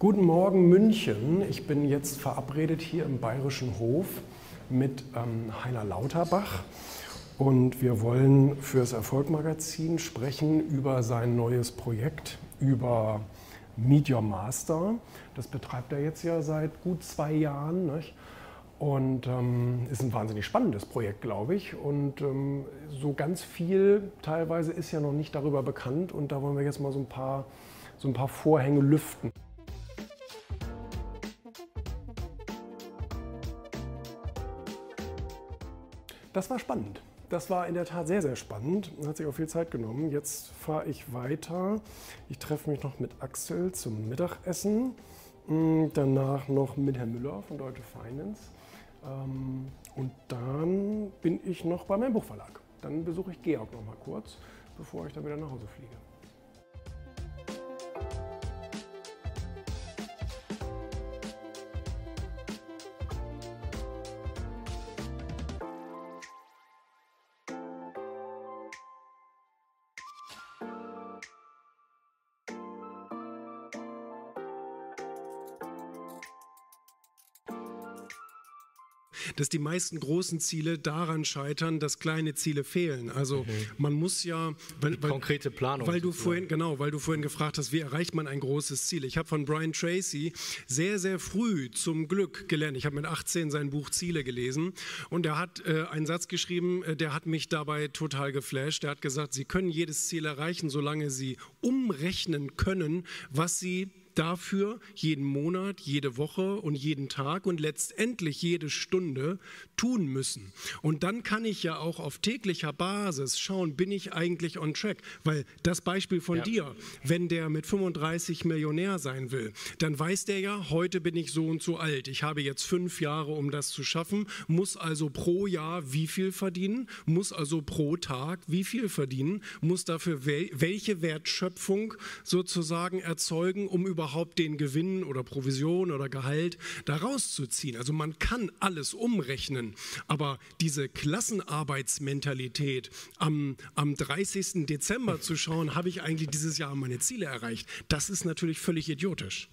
Guten Morgen München. Ich bin jetzt verabredet hier im Bayerischen Hof mit ähm, Heiner Lauterbach und wir wollen fürs Erfolgmagazin sprechen über sein neues Projekt, über Meet Your Master. Das betreibt er jetzt ja seit gut zwei Jahren. Nicht? Und ähm, ist ein wahnsinnig spannendes Projekt, glaube ich. Und ähm, so ganz viel teilweise ist ja noch nicht darüber bekannt. Und da wollen wir jetzt mal so ein paar, so ein paar Vorhänge lüften. Das war spannend. Das war in der Tat sehr, sehr spannend. Hat sich auch viel Zeit genommen. Jetzt fahre ich weiter. Ich treffe mich noch mit Axel zum Mittagessen. Mm, danach noch mit Herrn Müller von Deutsche Finance. Ähm, und dann bin ich noch bei meinem Buchverlag. Dann besuche ich Georg noch mal kurz, bevor ich dann wieder nach Hause fliege. Dass die meisten großen Ziele daran scheitern, dass kleine Ziele fehlen. Also okay. man muss ja weil, weil, konkrete Planung. Weil du vorhin genau, weil du vorhin gefragt hast, wie erreicht man ein großes Ziel? Ich habe von Brian Tracy sehr sehr früh zum Glück gelernt. Ich habe mit 18 sein Buch Ziele gelesen und er hat äh, einen Satz geschrieben, äh, der hat mich dabei total geflasht. Er hat gesagt, Sie können jedes Ziel erreichen, solange Sie umrechnen können, was Sie dafür jeden Monat, jede Woche und jeden Tag und letztendlich jede Stunde tun müssen. Und dann kann ich ja auch auf täglicher Basis schauen, bin ich eigentlich on track? Weil das Beispiel von ja. dir, wenn der mit 35 Millionär sein will, dann weiß der ja, heute bin ich so und so alt. Ich habe jetzt fünf Jahre, um das zu schaffen, muss also pro Jahr wie viel verdienen, muss also pro Tag wie viel verdienen, muss dafür welche Wertschöpfung sozusagen erzeugen, um überhaupt überhaupt den Gewinn oder Provision oder Gehalt da rauszuziehen. Also man kann alles umrechnen, aber diese Klassenarbeitsmentalität am, am 30. Dezember zu schauen, habe ich eigentlich dieses Jahr meine Ziele erreicht, das ist natürlich völlig idiotisch.